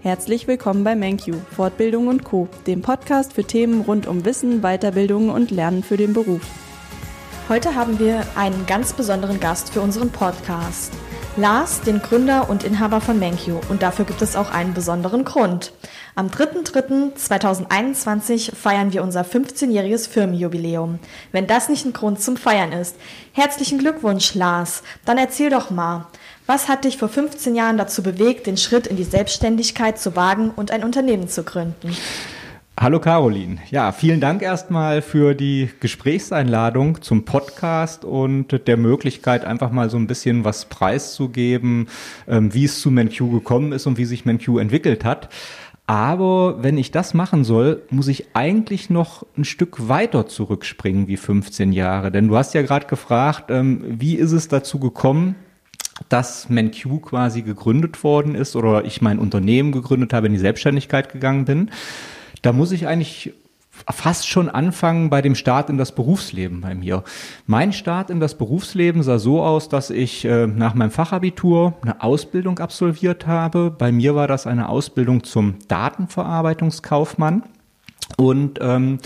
Herzlich willkommen bei MenQ, Fortbildung und Co., dem Podcast für Themen rund um Wissen, Weiterbildung und Lernen für den Beruf. Heute haben wir einen ganz besonderen Gast für unseren Podcast. Lars, den Gründer und Inhaber von MenQ. Und dafür gibt es auch einen besonderen Grund. Am 3.3.2021 feiern wir unser 15-jähriges Firmenjubiläum. Wenn das nicht ein Grund zum Feiern ist. Herzlichen Glückwunsch, Lars. Dann erzähl doch mal, was hat dich vor 15 Jahren dazu bewegt, den Schritt in die Selbstständigkeit zu wagen und ein Unternehmen zu gründen? Hallo Caroline. Ja, vielen Dank erstmal für die Gesprächseinladung zum Podcast und der Möglichkeit, einfach mal so ein bisschen was preiszugeben, ähm, wie es zu MenQ gekommen ist und wie sich MenQ entwickelt hat. Aber wenn ich das machen soll, muss ich eigentlich noch ein Stück weiter zurückspringen wie 15 Jahre. Denn du hast ja gerade gefragt, ähm, wie ist es dazu gekommen, dass MenQ quasi gegründet worden ist oder ich mein Unternehmen gegründet habe, in die Selbstständigkeit gegangen bin, da muss ich eigentlich fast schon anfangen bei dem Start in das Berufsleben bei mir. Mein Start in das Berufsleben sah so aus, dass ich äh, nach meinem Fachabitur eine Ausbildung absolviert habe. Bei mir war das eine Ausbildung zum Datenverarbeitungskaufmann und ähm,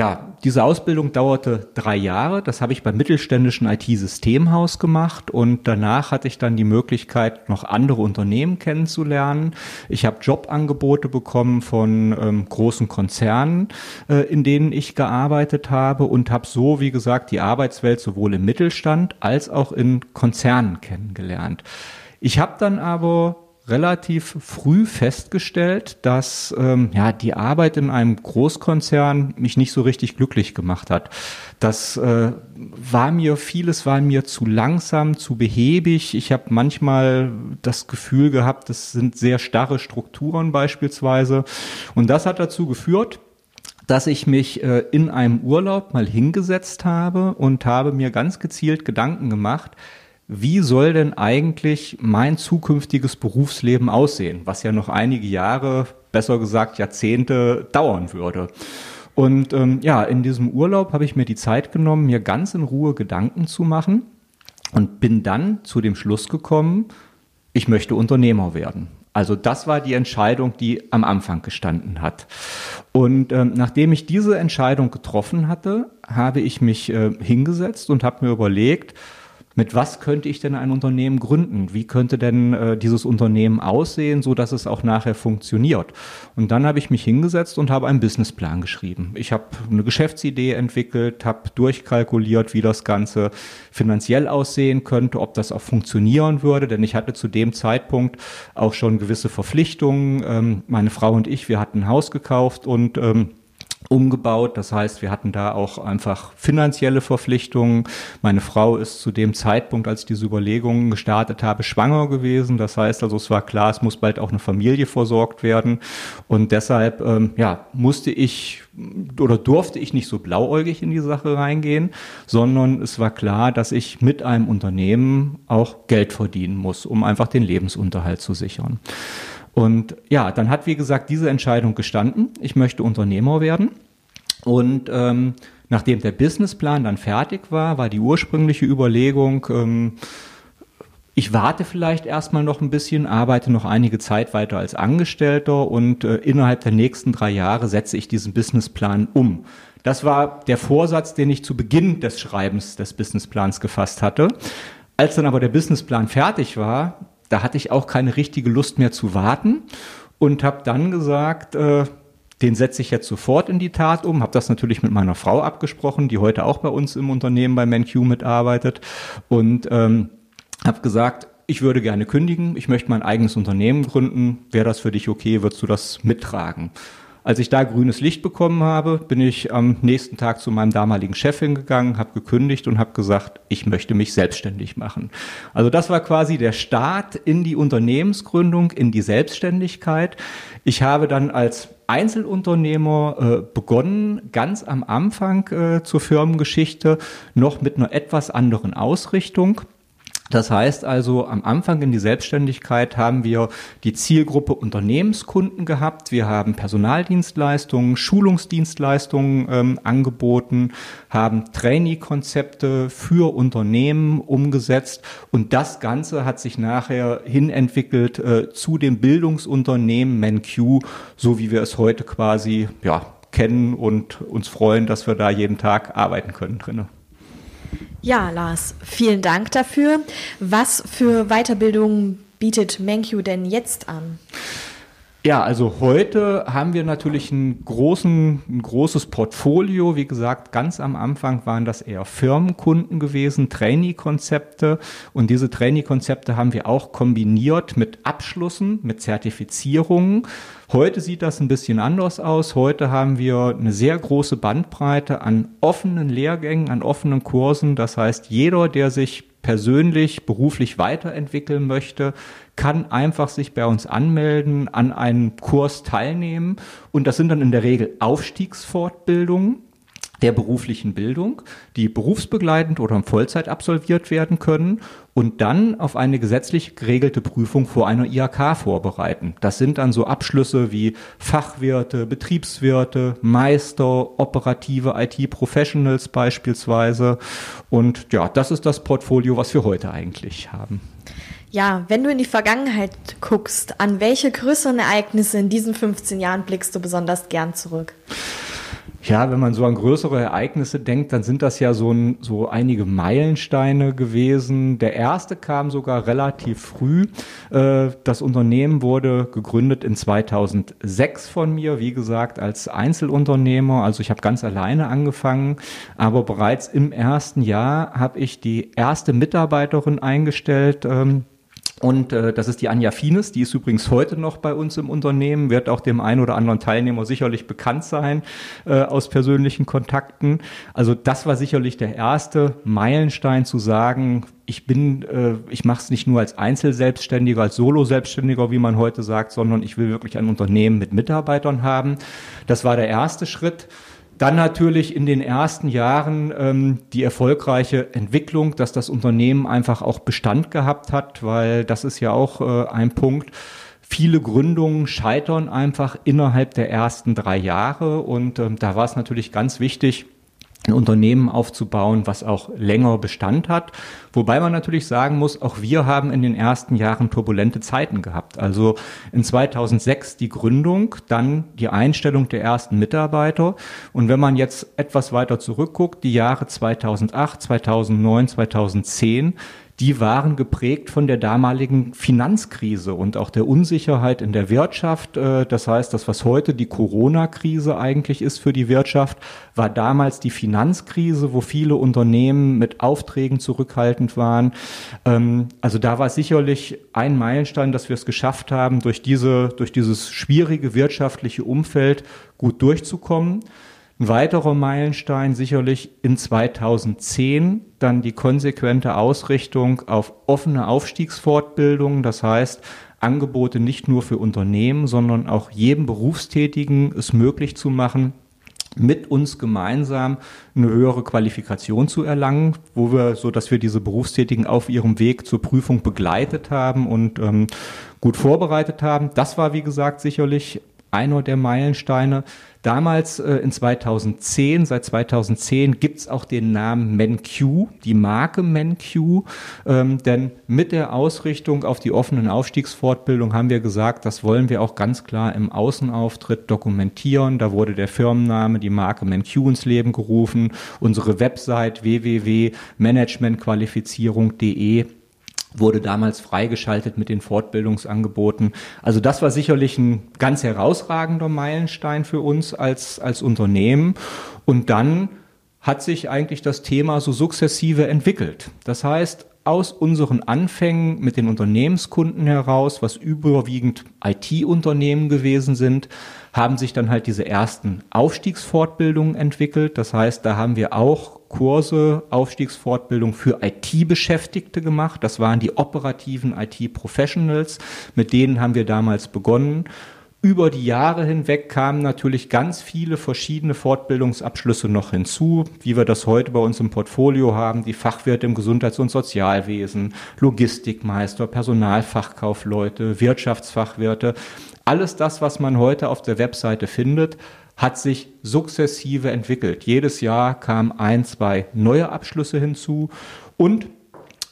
ja, diese Ausbildung dauerte drei Jahre. Das habe ich beim mittelständischen IT-Systemhaus gemacht und danach hatte ich dann die Möglichkeit, noch andere Unternehmen kennenzulernen. Ich habe Jobangebote bekommen von ähm, großen Konzernen, äh, in denen ich gearbeitet habe und habe so, wie gesagt, die Arbeitswelt sowohl im Mittelstand als auch in Konzernen kennengelernt. Ich habe dann aber relativ früh festgestellt, dass ähm, ja die Arbeit in einem Großkonzern mich nicht so richtig glücklich gemacht hat. Das äh, war mir vieles war mir zu langsam, zu behäbig. Ich habe manchmal das Gefühl gehabt, das sind sehr starre Strukturen beispielsweise, und das hat dazu geführt, dass ich mich äh, in einem Urlaub mal hingesetzt habe und habe mir ganz gezielt Gedanken gemacht, wie soll denn eigentlich mein zukünftiges Berufsleben aussehen, was ja noch einige Jahre, besser gesagt Jahrzehnte dauern würde. Und ähm, ja, in diesem Urlaub habe ich mir die Zeit genommen, mir ganz in Ruhe Gedanken zu machen und bin dann zu dem Schluss gekommen, ich möchte Unternehmer werden. Also das war die Entscheidung, die am Anfang gestanden hat. Und ähm, nachdem ich diese Entscheidung getroffen hatte, habe ich mich äh, hingesetzt und habe mir überlegt, mit was könnte ich denn ein Unternehmen gründen? Wie könnte denn äh, dieses Unternehmen aussehen, so dass es auch nachher funktioniert? Und dann habe ich mich hingesetzt und habe einen Businessplan geschrieben. Ich habe eine Geschäftsidee entwickelt, habe durchkalkuliert, wie das Ganze finanziell aussehen könnte, ob das auch funktionieren würde, denn ich hatte zu dem Zeitpunkt auch schon gewisse Verpflichtungen. Ähm, meine Frau und ich, wir hatten ein Haus gekauft und ähm, umgebaut. Das heißt, wir hatten da auch einfach finanzielle Verpflichtungen. Meine Frau ist zu dem Zeitpunkt, als ich diese Überlegungen gestartet habe, schwanger gewesen. Das heißt also, es war klar, es muss bald auch eine Familie versorgt werden. Und deshalb, ähm, ja, musste ich oder durfte ich nicht so blauäugig in die Sache reingehen, sondern es war klar, dass ich mit einem Unternehmen auch Geld verdienen muss, um einfach den Lebensunterhalt zu sichern. Und ja, dann hat, wie gesagt, diese Entscheidung gestanden. Ich möchte Unternehmer werden. Und ähm, nachdem der Businessplan dann fertig war, war die ursprüngliche Überlegung, ähm, ich warte vielleicht erstmal noch ein bisschen, arbeite noch einige Zeit weiter als Angestellter und äh, innerhalb der nächsten drei Jahre setze ich diesen Businessplan um. Das war der Vorsatz, den ich zu Beginn des Schreibens des Businessplans gefasst hatte. Als dann aber der Businessplan fertig war, da hatte ich auch keine richtige Lust mehr zu warten und habe dann gesagt, äh, den setze ich jetzt sofort in die Tat um. Habe das natürlich mit meiner Frau abgesprochen, die heute auch bei uns im Unternehmen bei MenQ mitarbeitet und ähm, habe gesagt, ich würde gerne kündigen, ich möchte mein eigenes Unternehmen gründen. Wäre das für dich okay? Würdest du das mittragen? Als ich da grünes Licht bekommen habe, bin ich am nächsten Tag zu meinem damaligen Chef hingegangen, habe gekündigt und habe gesagt, ich möchte mich selbstständig machen. Also das war quasi der Start in die Unternehmensgründung, in die Selbstständigkeit. Ich habe dann als Einzelunternehmer äh, begonnen, ganz am Anfang äh, zur Firmengeschichte, noch mit einer etwas anderen Ausrichtung. Das heißt also, am Anfang in die Selbstständigkeit haben wir die Zielgruppe Unternehmenskunden gehabt. Wir haben Personaldienstleistungen, Schulungsdienstleistungen ähm, angeboten, haben Trainee-Konzepte für Unternehmen umgesetzt und das Ganze hat sich nachher hinentwickelt äh, zu dem Bildungsunternehmen MenQ, so wie wir es heute quasi ja, kennen und uns freuen, dass wir da jeden Tag arbeiten können drinnen. Ja, Lars, vielen Dank dafür. Was für Weiterbildung bietet MenQ denn jetzt an? Ja, also heute haben wir natürlich einen großen, ein großes Portfolio. Wie gesagt, ganz am Anfang waren das eher Firmenkunden gewesen, Trainee-Konzepte. Und diese Trainee-Konzepte haben wir auch kombiniert mit Abschlüssen, mit Zertifizierungen. Heute sieht das ein bisschen anders aus. Heute haben wir eine sehr große Bandbreite an offenen Lehrgängen, an offenen Kursen. Das heißt, jeder, der sich persönlich, beruflich weiterentwickeln möchte, kann einfach sich bei uns anmelden, an einem Kurs teilnehmen. Und das sind dann in der Regel Aufstiegsfortbildungen der beruflichen Bildung, die berufsbegleitend oder in Vollzeit absolviert werden können und dann auf eine gesetzlich geregelte Prüfung vor einer IHK vorbereiten. Das sind dann so Abschlüsse wie Fachwirte, Betriebswirte, Meister, operative IT-Professionals beispielsweise. Und ja, das ist das Portfolio, was wir heute eigentlich haben. Ja, wenn du in die Vergangenheit guckst, an welche größeren Ereignisse in diesen 15 Jahren blickst du besonders gern zurück? Ja, wenn man so an größere Ereignisse denkt, dann sind das ja so, ein, so einige Meilensteine gewesen. Der erste kam sogar relativ früh. Äh, das Unternehmen wurde gegründet in 2006 von mir, wie gesagt, als Einzelunternehmer. Also ich habe ganz alleine angefangen, aber bereits im ersten Jahr habe ich die erste Mitarbeiterin eingestellt. Und äh, das ist die Anja Fines, die ist übrigens heute noch bei uns im Unternehmen, wird auch dem einen oder anderen Teilnehmer sicherlich bekannt sein äh, aus persönlichen Kontakten. Also das war sicherlich der erste Meilenstein zu sagen, ich bin, äh, ich mache es nicht nur als Einzelselbstständiger, als Solo-Selbstständiger, wie man heute sagt, sondern ich will wirklich ein Unternehmen mit Mitarbeitern haben. Das war der erste Schritt. Dann natürlich in den ersten Jahren ähm, die erfolgreiche Entwicklung, dass das Unternehmen einfach auch Bestand gehabt hat, weil das ist ja auch äh, ein Punkt. Viele Gründungen scheitern einfach innerhalb der ersten drei Jahre und ähm, da war es natürlich ganz wichtig, ein Unternehmen aufzubauen, was auch länger Bestand hat. Wobei man natürlich sagen muss, auch wir haben in den ersten Jahren turbulente Zeiten gehabt. Also in 2006 die Gründung, dann die Einstellung der ersten Mitarbeiter. Und wenn man jetzt etwas weiter zurückguckt, die Jahre 2008, 2009, 2010, die waren geprägt von der damaligen Finanzkrise und auch der Unsicherheit in der Wirtschaft. Äh, das heißt, das, was heute die Corona-Krise eigentlich ist für die Wirtschaft, war damals die Finanzkrise, wo viele Unternehmen mit Aufträgen zurückhaltend waren. Ähm, also da war sicherlich ein Meilenstein, dass wir es geschafft haben, durch diese, durch dieses schwierige wirtschaftliche Umfeld gut durchzukommen. Ein weiterer Meilenstein sicherlich in 2010 dann die konsequente Ausrichtung auf offene Aufstiegsfortbildung, das heißt Angebote nicht nur für Unternehmen, sondern auch jedem Berufstätigen es möglich zu machen, mit uns gemeinsam eine höhere Qualifikation zu erlangen, wo wir, so dass wir diese Berufstätigen auf ihrem Weg zur Prüfung begleitet haben und ähm, gut vorbereitet haben. Das war, wie gesagt, sicherlich einer der Meilensteine. Damals äh, in 2010, seit 2010 gibt's auch den Namen MenQ, die Marke MenQ, ähm, denn mit der Ausrichtung auf die offenen Aufstiegsfortbildung haben wir gesagt, das wollen wir auch ganz klar im Außenauftritt dokumentieren. Da wurde der Firmenname, die Marke MenQ ins Leben gerufen, unsere Website www.managementqualifizierung.de wurde damals freigeschaltet mit den Fortbildungsangeboten. Also das war sicherlich ein ganz herausragender Meilenstein für uns als, als Unternehmen. Und dann hat sich eigentlich das Thema so sukzessive entwickelt. Das heißt, aus unseren Anfängen mit den Unternehmenskunden heraus, was überwiegend IT-Unternehmen gewesen sind, haben sich dann halt diese ersten Aufstiegsfortbildungen entwickelt. Das heißt, da haben wir auch Kurse, Aufstiegsfortbildung für IT-Beschäftigte gemacht. Das waren die operativen IT-Professionals. Mit denen haben wir damals begonnen. über die Jahre hinweg kamen natürlich ganz viele verschiedene Fortbildungsabschlüsse noch hinzu, wie wir das heute bei uns im Portfolio haben, die Fachwirte im Gesundheits- und Sozialwesen, Logistikmeister, Personalfachkaufleute, Wirtschaftsfachwirte. Alles das, was man heute auf der Webseite findet, hat sich sukzessive entwickelt. Jedes Jahr kamen ein, zwei neue Abschlüsse hinzu und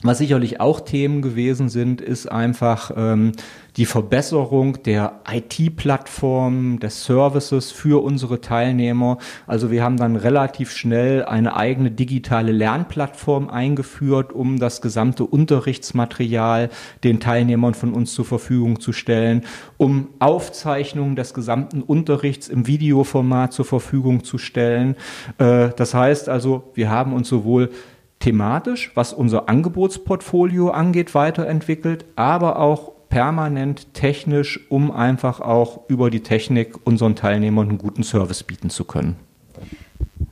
was sicherlich auch Themen gewesen sind, ist einfach ähm, die Verbesserung der IT-Plattform, des Services für unsere Teilnehmer. Also wir haben dann relativ schnell eine eigene digitale Lernplattform eingeführt, um das gesamte Unterrichtsmaterial den Teilnehmern von uns zur Verfügung zu stellen, um Aufzeichnungen des gesamten Unterrichts im Videoformat zur Verfügung zu stellen. Äh, das heißt also, wir haben uns sowohl thematisch, was unser Angebotsportfolio angeht, weiterentwickelt, aber auch permanent technisch, um einfach auch über die Technik unseren Teilnehmern einen guten Service bieten zu können.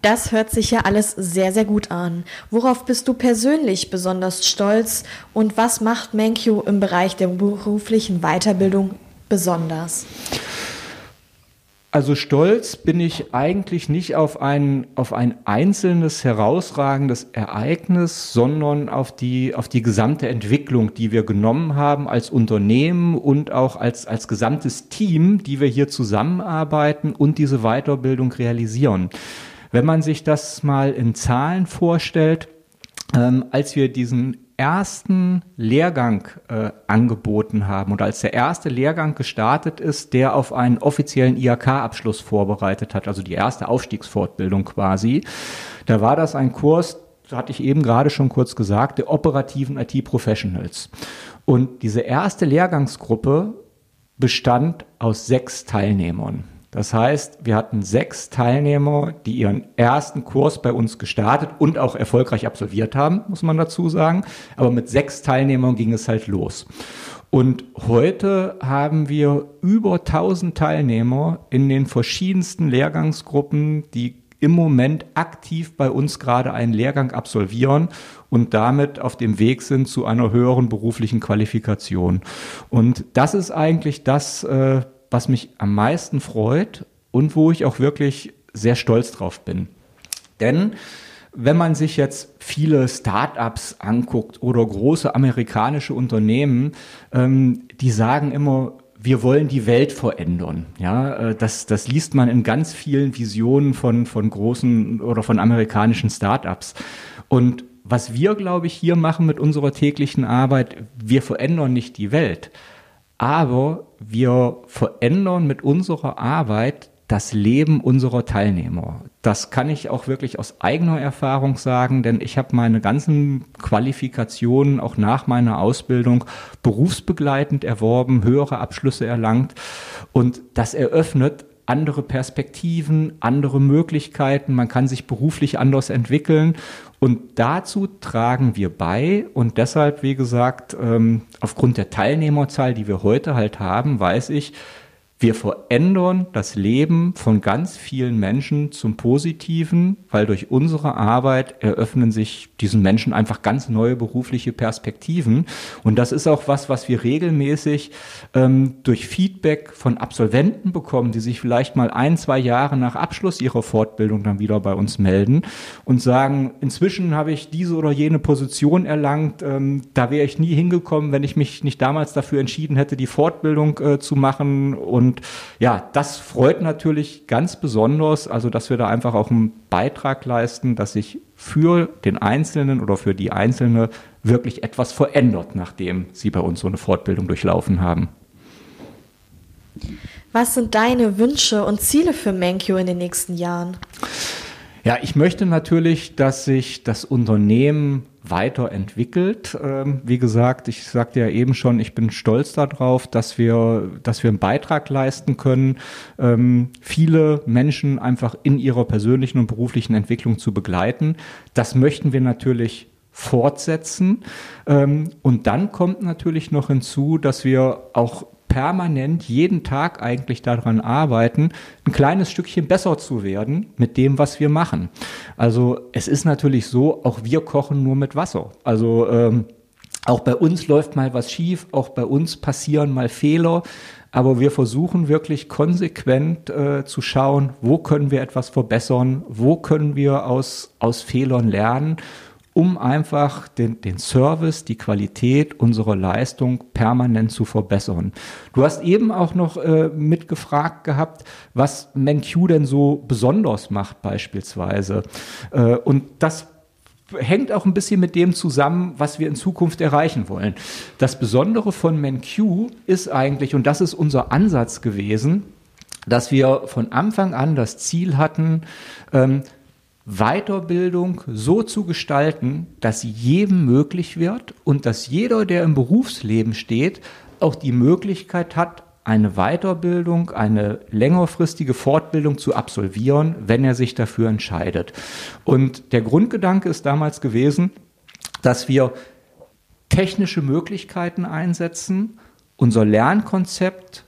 Das hört sich ja alles sehr, sehr gut an. Worauf bist du persönlich besonders stolz und was macht Menkyu im Bereich der beruflichen Weiterbildung besonders? Also stolz bin ich eigentlich nicht auf ein, auf ein einzelnes herausragendes Ereignis, sondern auf die, auf die gesamte Entwicklung, die wir genommen haben als Unternehmen und auch als, als gesamtes Team, die wir hier zusammenarbeiten und diese Weiterbildung realisieren. Wenn man sich das mal in Zahlen vorstellt, ähm, als wir diesen ersten Lehrgang äh, angeboten haben oder als der erste Lehrgang gestartet ist, der auf einen offiziellen IHK-Abschluss vorbereitet hat, also die erste Aufstiegsfortbildung quasi, da war das ein Kurs, hatte ich eben gerade schon kurz gesagt, der operativen IT-Professionals. Und diese erste Lehrgangsgruppe bestand aus sechs Teilnehmern. Das heißt, wir hatten sechs Teilnehmer, die ihren ersten Kurs bei uns gestartet und auch erfolgreich absolviert haben, muss man dazu sagen. Aber mit sechs Teilnehmern ging es halt los. Und heute haben wir über 1000 Teilnehmer in den verschiedensten Lehrgangsgruppen, die im Moment aktiv bei uns gerade einen Lehrgang absolvieren und damit auf dem Weg sind zu einer höheren beruflichen Qualifikation. Und das ist eigentlich das, äh, was mich am meisten freut und wo ich auch wirklich sehr stolz drauf bin. Denn wenn man sich jetzt viele Startups anguckt oder große amerikanische Unternehmen, ähm, die sagen immer, wir wollen die Welt verändern. Ja, äh, das, das liest man in ganz vielen Visionen von, von großen oder von amerikanischen Startups. Und was wir, glaube ich, hier machen mit unserer täglichen Arbeit, wir verändern nicht die Welt, aber wir verändern mit unserer Arbeit das Leben unserer Teilnehmer. Das kann ich auch wirklich aus eigener Erfahrung sagen, denn ich habe meine ganzen Qualifikationen auch nach meiner Ausbildung berufsbegleitend erworben, höhere Abschlüsse erlangt und das eröffnet andere Perspektiven, andere Möglichkeiten, man kann sich beruflich anders entwickeln. Und dazu tragen wir bei. Und deshalb, wie gesagt, ähm, aufgrund der Teilnehmerzahl, die wir heute halt haben, weiß ich, wir verändern das Leben von ganz vielen Menschen zum Positiven, weil durch unsere Arbeit eröffnen sich diesen Menschen einfach ganz neue berufliche Perspektiven. Und das ist auch was, was wir regelmäßig ähm, durch Feedback von Absolventen bekommen, die sich vielleicht mal ein, zwei Jahre nach Abschluss ihrer Fortbildung dann wieder bei uns melden und sagen, inzwischen habe ich diese oder jene Position erlangt, ähm, da wäre ich nie hingekommen, wenn ich mich nicht damals dafür entschieden hätte, die Fortbildung äh, zu machen und und ja, das freut natürlich ganz besonders, also dass wir da einfach auch einen Beitrag leisten, dass sich für den Einzelnen oder für die Einzelne wirklich etwas verändert, nachdem sie bei uns so eine Fortbildung durchlaufen haben. Was sind deine Wünsche und Ziele für Menkyo in den nächsten Jahren? Ja, ich möchte natürlich, dass sich das Unternehmen weiterentwickelt. Ähm, wie gesagt, ich sagte ja eben schon, ich bin stolz darauf, dass wir, dass wir einen Beitrag leisten können, ähm, viele Menschen einfach in ihrer persönlichen und beruflichen Entwicklung zu begleiten. Das möchten wir natürlich fortsetzen. Ähm, und dann kommt natürlich noch hinzu, dass wir auch permanent jeden Tag eigentlich daran arbeiten, ein kleines Stückchen besser zu werden mit dem, was wir machen. Also es ist natürlich so, auch wir kochen nur mit Wasser. Also ähm, auch bei uns läuft mal was schief, auch bei uns passieren mal Fehler. aber wir versuchen wirklich konsequent äh, zu schauen, wo können wir etwas verbessern, wo können wir aus, aus Fehlern lernen um einfach den, den Service, die Qualität unserer Leistung permanent zu verbessern. Du hast eben auch noch äh, mitgefragt gehabt, was MenQ denn so besonders macht beispielsweise. Äh, und das hängt auch ein bisschen mit dem zusammen, was wir in Zukunft erreichen wollen. Das Besondere von MenQ ist eigentlich, und das ist unser Ansatz gewesen, dass wir von Anfang an das Ziel hatten, ähm, Weiterbildung so zu gestalten, dass sie jedem möglich wird und dass jeder, der im Berufsleben steht, auch die Möglichkeit hat, eine Weiterbildung, eine längerfristige Fortbildung zu absolvieren, wenn er sich dafür entscheidet. Und der Grundgedanke ist damals gewesen, dass wir technische Möglichkeiten einsetzen, unser Lernkonzept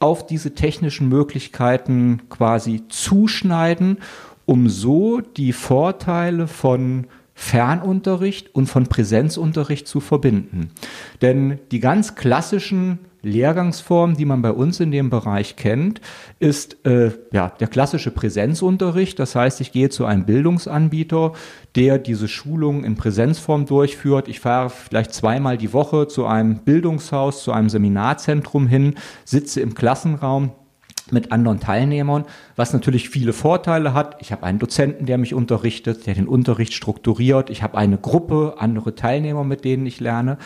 auf diese technischen Möglichkeiten quasi zuschneiden um so die Vorteile von Fernunterricht und von Präsenzunterricht zu verbinden. Denn die ganz klassischen Lehrgangsformen, die man bei uns in dem Bereich kennt, ist äh, ja der klassische Präsenzunterricht. Das heißt, ich gehe zu einem Bildungsanbieter, der diese Schulung in Präsenzform durchführt. Ich fahre vielleicht zweimal die Woche zu einem Bildungshaus, zu einem Seminarzentrum hin, sitze im Klassenraum, mit anderen Teilnehmern, was natürlich viele Vorteile hat. Ich habe einen Dozenten, der mich unterrichtet, der den Unterricht strukturiert. Ich habe eine Gruppe, andere Teilnehmer, mit denen ich lerne.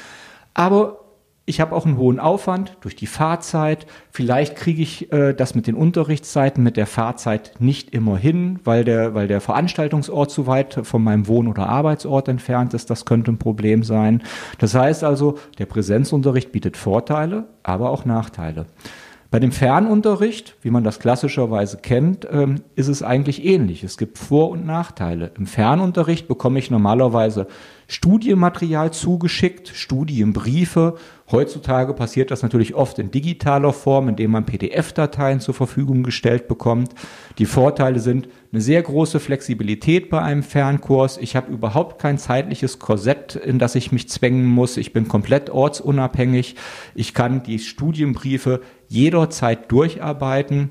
Aber ich habe auch einen hohen Aufwand durch die Fahrzeit. Vielleicht kriege ich äh, das mit den Unterrichtszeiten, mit der Fahrzeit nicht immer hin, weil der, weil der Veranstaltungsort zu weit von meinem Wohn- oder Arbeitsort entfernt ist. Das könnte ein Problem sein. Das heißt also, der Präsenzunterricht bietet Vorteile, aber auch Nachteile. Bei dem Fernunterricht, wie man das klassischerweise kennt, ähm, ist es eigentlich ähnlich. Es gibt Vor- und Nachteile. Im Fernunterricht bekomme ich normalerweise Studienmaterial zugeschickt, Studienbriefe. Heutzutage passiert das natürlich oft in digitaler Form, indem man PDF-Dateien zur Verfügung gestellt bekommt. Die Vorteile sind eine sehr große Flexibilität bei einem Fernkurs. Ich habe überhaupt kein zeitliches Korsett, in das ich mich zwängen muss. Ich bin komplett ortsunabhängig. Ich kann die Studienbriefe jederzeit durcharbeiten,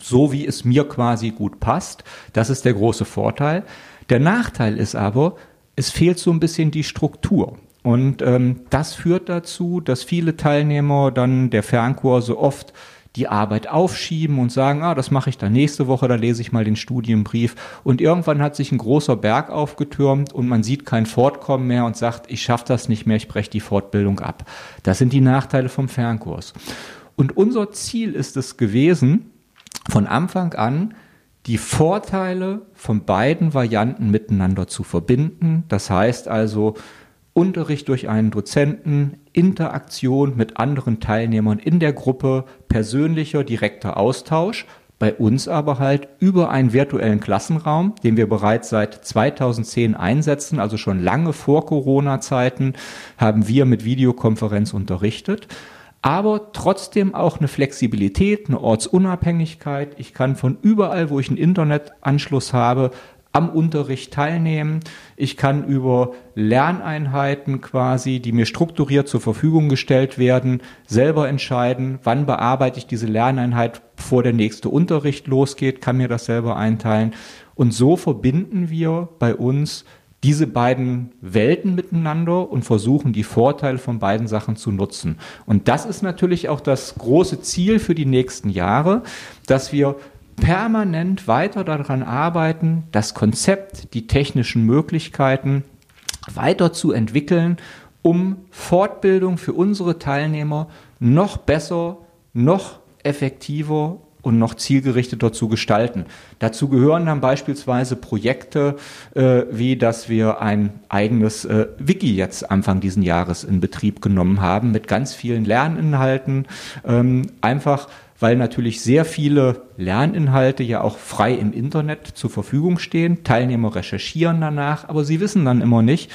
so wie es mir quasi gut passt. Das ist der große Vorteil. Der Nachteil ist aber, es fehlt so ein bisschen die Struktur. Und ähm, das führt dazu, dass viele Teilnehmer dann der Fernkurse oft die Arbeit aufschieben und sagen, ah, das mache ich dann nächste Woche, da lese ich mal den Studienbrief. Und irgendwann hat sich ein großer Berg aufgetürmt und man sieht kein Fortkommen mehr und sagt, ich schaffe das nicht mehr, ich breche die Fortbildung ab. Das sind die Nachteile vom Fernkurs. Und unser Ziel ist es gewesen, von Anfang an die Vorteile von beiden Varianten miteinander zu verbinden. Das heißt also Unterricht durch einen Dozenten, Interaktion mit anderen Teilnehmern in der Gruppe, persönlicher, direkter Austausch. Bei uns aber halt über einen virtuellen Klassenraum, den wir bereits seit 2010 einsetzen, also schon lange vor Corona-Zeiten, haben wir mit Videokonferenz unterrichtet aber trotzdem auch eine Flexibilität, eine Ortsunabhängigkeit. Ich kann von überall, wo ich einen Internetanschluss habe, am Unterricht teilnehmen. Ich kann über Lerneinheiten quasi, die mir strukturiert zur Verfügung gestellt werden, selber entscheiden, wann bearbeite ich diese Lerneinheit, bevor der nächste Unterricht losgeht, kann mir das selber einteilen. Und so verbinden wir bei uns diese beiden Welten miteinander und versuchen, die Vorteile von beiden Sachen zu nutzen. Und das ist natürlich auch das große Ziel für die nächsten Jahre, dass wir permanent weiter daran arbeiten, das Konzept, die technischen Möglichkeiten weiter zu entwickeln, um Fortbildung für unsere Teilnehmer noch besser, noch effektiver und noch zielgerichteter zu gestalten. Dazu gehören dann beispielsweise Projekte, äh, wie dass wir ein eigenes äh, Wiki jetzt Anfang diesen Jahres in Betrieb genommen haben mit ganz vielen Lerninhalten, ähm, einfach weil natürlich sehr viele Lerninhalte ja auch frei im Internet zur Verfügung stehen. Teilnehmer recherchieren danach, aber sie wissen dann immer nicht,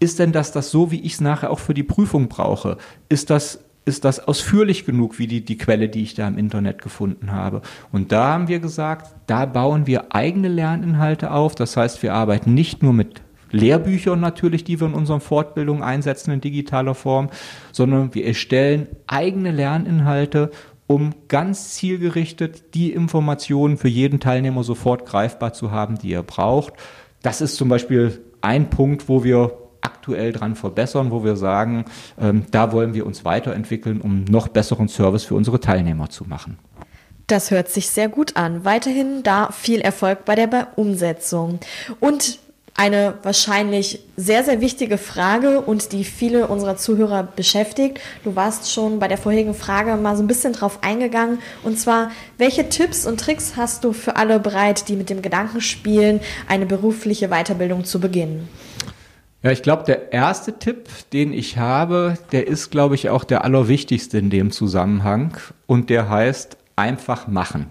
ist denn das das so, wie ich es nachher auch für die Prüfung brauche? Ist das ist das ausführlich genug wie die, die Quelle, die ich da im Internet gefunden habe. Und da haben wir gesagt, da bauen wir eigene Lerninhalte auf. Das heißt, wir arbeiten nicht nur mit Lehrbüchern natürlich, die wir in unseren Fortbildungen einsetzen in digitaler Form, sondern wir erstellen eigene Lerninhalte, um ganz zielgerichtet die Informationen für jeden Teilnehmer sofort greifbar zu haben, die er braucht. Das ist zum Beispiel ein Punkt, wo wir aktuell dran verbessern, wo wir sagen, ähm, da wollen wir uns weiterentwickeln, um noch besseren Service für unsere Teilnehmer zu machen. Das hört sich sehr gut an. Weiterhin da viel Erfolg bei der Umsetzung. Und eine wahrscheinlich sehr, sehr wichtige Frage und die viele unserer Zuhörer beschäftigt. Du warst schon bei der vorherigen Frage mal so ein bisschen drauf eingegangen. Und zwar, welche Tipps und Tricks hast du für alle bereit, die mit dem Gedanken spielen, eine berufliche Weiterbildung zu beginnen? Ja, ich glaube, der erste Tipp, den ich habe, der ist, glaube ich, auch der allerwichtigste in dem Zusammenhang. Und der heißt einfach machen.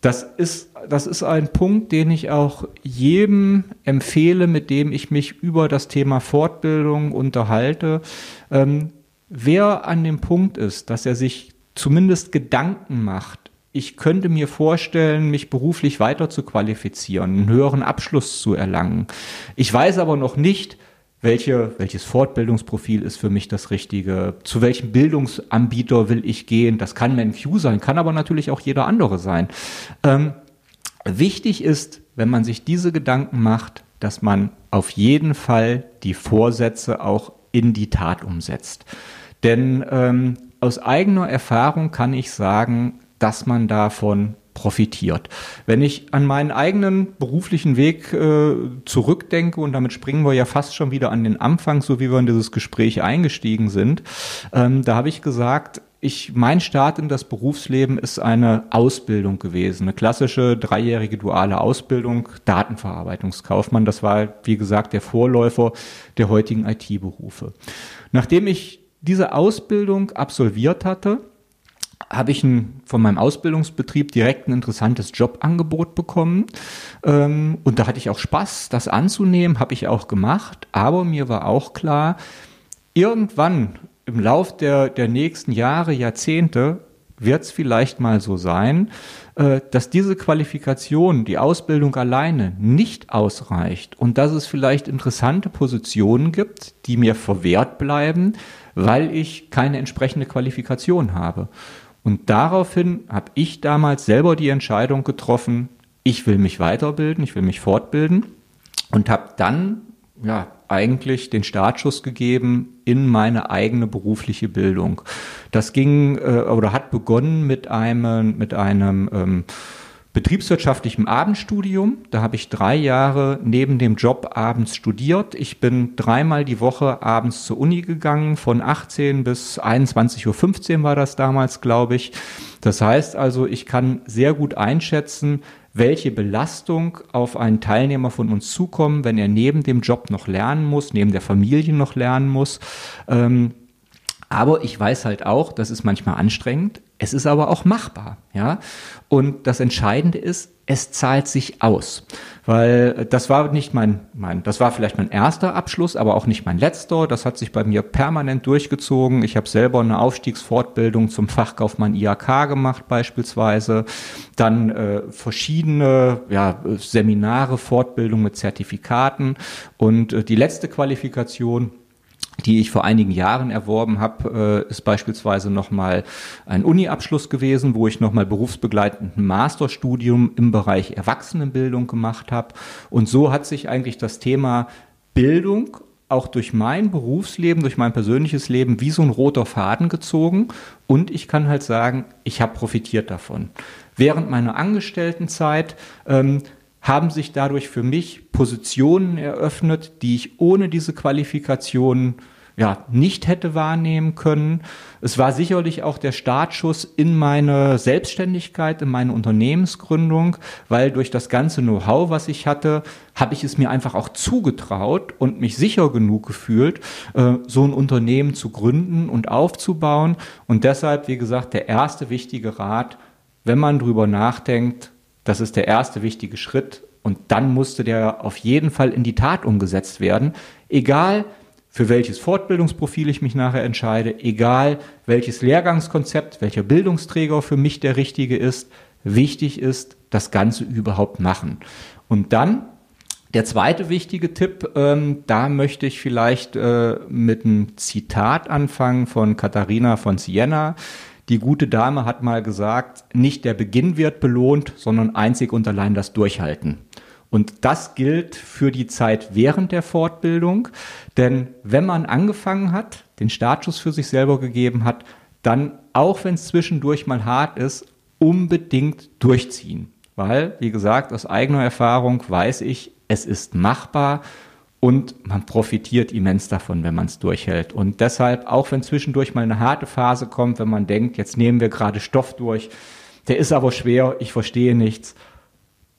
Das ist, das ist ein Punkt, den ich auch jedem empfehle, mit dem ich mich über das Thema Fortbildung unterhalte. Ähm, wer an dem Punkt ist, dass er sich zumindest Gedanken macht, ich könnte mir vorstellen, mich beruflich weiter zu qualifizieren, einen höheren Abschluss zu erlangen. Ich weiß aber noch nicht, welche, welches Fortbildungsprofil ist für mich das Richtige, zu welchem Bildungsanbieter will ich gehen. Das kann MenQ sein, kann aber natürlich auch jeder andere sein. Ähm, wichtig ist, wenn man sich diese Gedanken macht, dass man auf jeden Fall die Vorsätze auch in die Tat umsetzt. Denn ähm, aus eigener Erfahrung kann ich sagen, dass man davon profitiert. Wenn ich an meinen eigenen beruflichen Weg äh, zurückdenke, und damit springen wir ja fast schon wieder an den Anfang, so wie wir in dieses Gespräch eingestiegen sind, ähm, da habe ich gesagt, ich, mein Start in das Berufsleben ist eine Ausbildung gewesen, eine klassische dreijährige duale Ausbildung, Datenverarbeitungskaufmann. Das war, wie gesagt, der Vorläufer der heutigen IT-Berufe. Nachdem ich diese Ausbildung absolviert hatte, habe ich ein, von meinem Ausbildungsbetrieb direkt ein interessantes Jobangebot bekommen. Ähm, und da hatte ich auch Spaß, das anzunehmen, habe ich auch gemacht. Aber mir war auch klar, irgendwann im Lauf der, der nächsten Jahre, Jahrzehnte wird es vielleicht mal so sein, äh, dass diese Qualifikation, die Ausbildung alleine nicht ausreicht und dass es vielleicht interessante Positionen gibt, die mir verwehrt bleiben, weil ich keine entsprechende Qualifikation habe. Und daraufhin habe ich damals selber die Entscheidung getroffen, ich will mich weiterbilden, ich will mich fortbilden und habe dann ja eigentlich den Startschuss gegeben in meine eigene berufliche Bildung. Das ging äh, oder hat begonnen mit einem mit einem ähm, betriebswirtschaftlichem Abendstudium. Da habe ich drei Jahre neben dem Job abends studiert. Ich bin dreimal die Woche abends zur Uni gegangen, von 18 bis 21.15 Uhr war das damals, glaube ich. Das heißt also, ich kann sehr gut einschätzen, welche Belastung auf einen Teilnehmer von uns zukommt, wenn er neben dem Job noch lernen muss, neben der Familie noch lernen muss. Ähm, aber ich weiß halt auch, das ist manchmal anstrengend. Es ist aber auch machbar, ja. Und das Entscheidende ist, es zahlt sich aus, weil das war nicht mein, mein, das war vielleicht mein erster Abschluss, aber auch nicht mein letzter. Das hat sich bei mir permanent durchgezogen. Ich habe selber eine Aufstiegsfortbildung zum Fachkaufmann IAK gemacht beispielsweise, dann äh, verschiedene ja, Seminare, Fortbildung mit Zertifikaten und äh, die letzte Qualifikation die ich vor einigen Jahren erworben habe, äh, ist beispielsweise nochmal ein Uni-Abschluss gewesen, wo ich nochmal berufsbegleitenden Masterstudium im Bereich Erwachsenenbildung gemacht habe. Und so hat sich eigentlich das Thema Bildung auch durch mein Berufsleben, durch mein persönliches Leben wie so ein roter Faden gezogen. Und ich kann halt sagen, ich habe profitiert davon. Während meiner Angestelltenzeit ähm, haben sich dadurch für mich Positionen eröffnet, die ich ohne diese Qualifikation ja, nicht hätte wahrnehmen können. Es war sicherlich auch der Startschuss in meine Selbstständigkeit, in meine Unternehmensgründung, weil durch das ganze Know-how, was ich hatte, habe ich es mir einfach auch zugetraut und mich sicher genug gefühlt, äh, so ein Unternehmen zu gründen und aufzubauen. Und deshalb, wie gesagt, der erste wichtige Rat, wenn man drüber nachdenkt, das ist der erste wichtige Schritt und dann musste der auf jeden Fall in die Tat umgesetzt werden. Egal, für welches Fortbildungsprofil ich mich nachher entscheide, egal welches Lehrgangskonzept, welcher Bildungsträger für mich der richtige ist, wichtig ist, das Ganze überhaupt machen. Und dann Der zweite wichtige Tipp, ähm, da möchte ich vielleicht äh, mit einem Zitat anfangen von Katharina von Siena. Die gute Dame hat mal gesagt, nicht der Beginn wird belohnt, sondern einzig und allein das Durchhalten. Und das gilt für die Zeit während der Fortbildung, denn wenn man angefangen hat, den Startschuss für sich selber gegeben hat, dann, auch wenn es zwischendurch mal hart ist, unbedingt durchziehen. Weil, wie gesagt, aus eigener Erfahrung weiß ich, es ist machbar und man profitiert immens davon, wenn man es durchhält. Und deshalb, auch wenn zwischendurch mal eine harte Phase kommt, wenn man denkt, jetzt nehmen wir gerade Stoff durch, der ist aber schwer, ich verstehe nichts.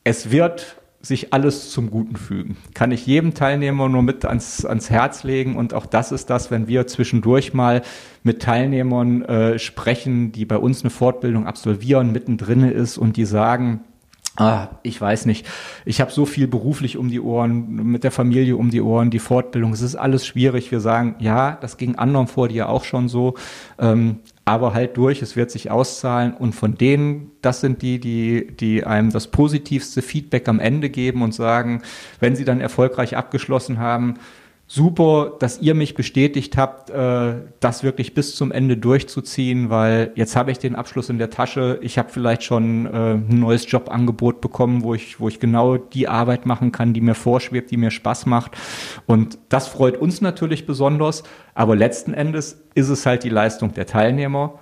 Es wird sich alles zum Guten fügen. Kann ich jedem Teilnehmer nur mit ans, ans Herz legen. Und auch das ist das, wenn wir zwischendurch mal mit Teilnehmern äh, sprechen, die bei uns eine Fortbildung absolvieren, mittendrin ist und die sagen, Ah, ich weiß nicht. Ich habe so viel beruflich um die Ohren, mit der Familie um die Ohren, die Fortbildung. Es ist alles schwierig. Wir sagen, ja, das ging anderen vor dir auch schon so. Ähm, aber halt durch, es wird sich auszahlen. Und von denen, das sind die, die, die einem das positivste Feedback am Ende geben und sagen, wenn sie dann erfolgreich abgeschlossen haben, super, dass ihr mich bestätigt habt, äh, das wirklich bis zum Ende durchzuziehen, weil jetzt habe ich den Abschluss in der Tasche. Ich habe vielleicht schon äh, ein neues Jobangebot bekommen, wo ich, wo ich genau die Arbeit machen kann, die mir vorschwebt, die mir Spaß macht. Und das freut uns natürlich besonders. Aber letzten Endes ist es halt die Leistung der Teilnehmer.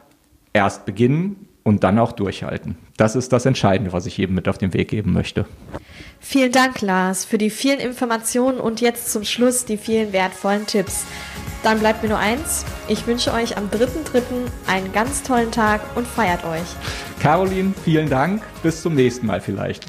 Erst beginnen und dann auch durchhalten. Das ist das Entscheidende, was ich jedem mit auf den Weg geben möchte. Vielen Dank, Lars, für die vielen Informationen und jetzt zum Schluss die vielen wertvollen Tipps. Dann bleibt mir nur eins. Ich wünsche euch am 3.3. einen ganz tollen Tag und feiert euch. Caroline, vielen Dank. Bis zum nächsten Mal vielleicht.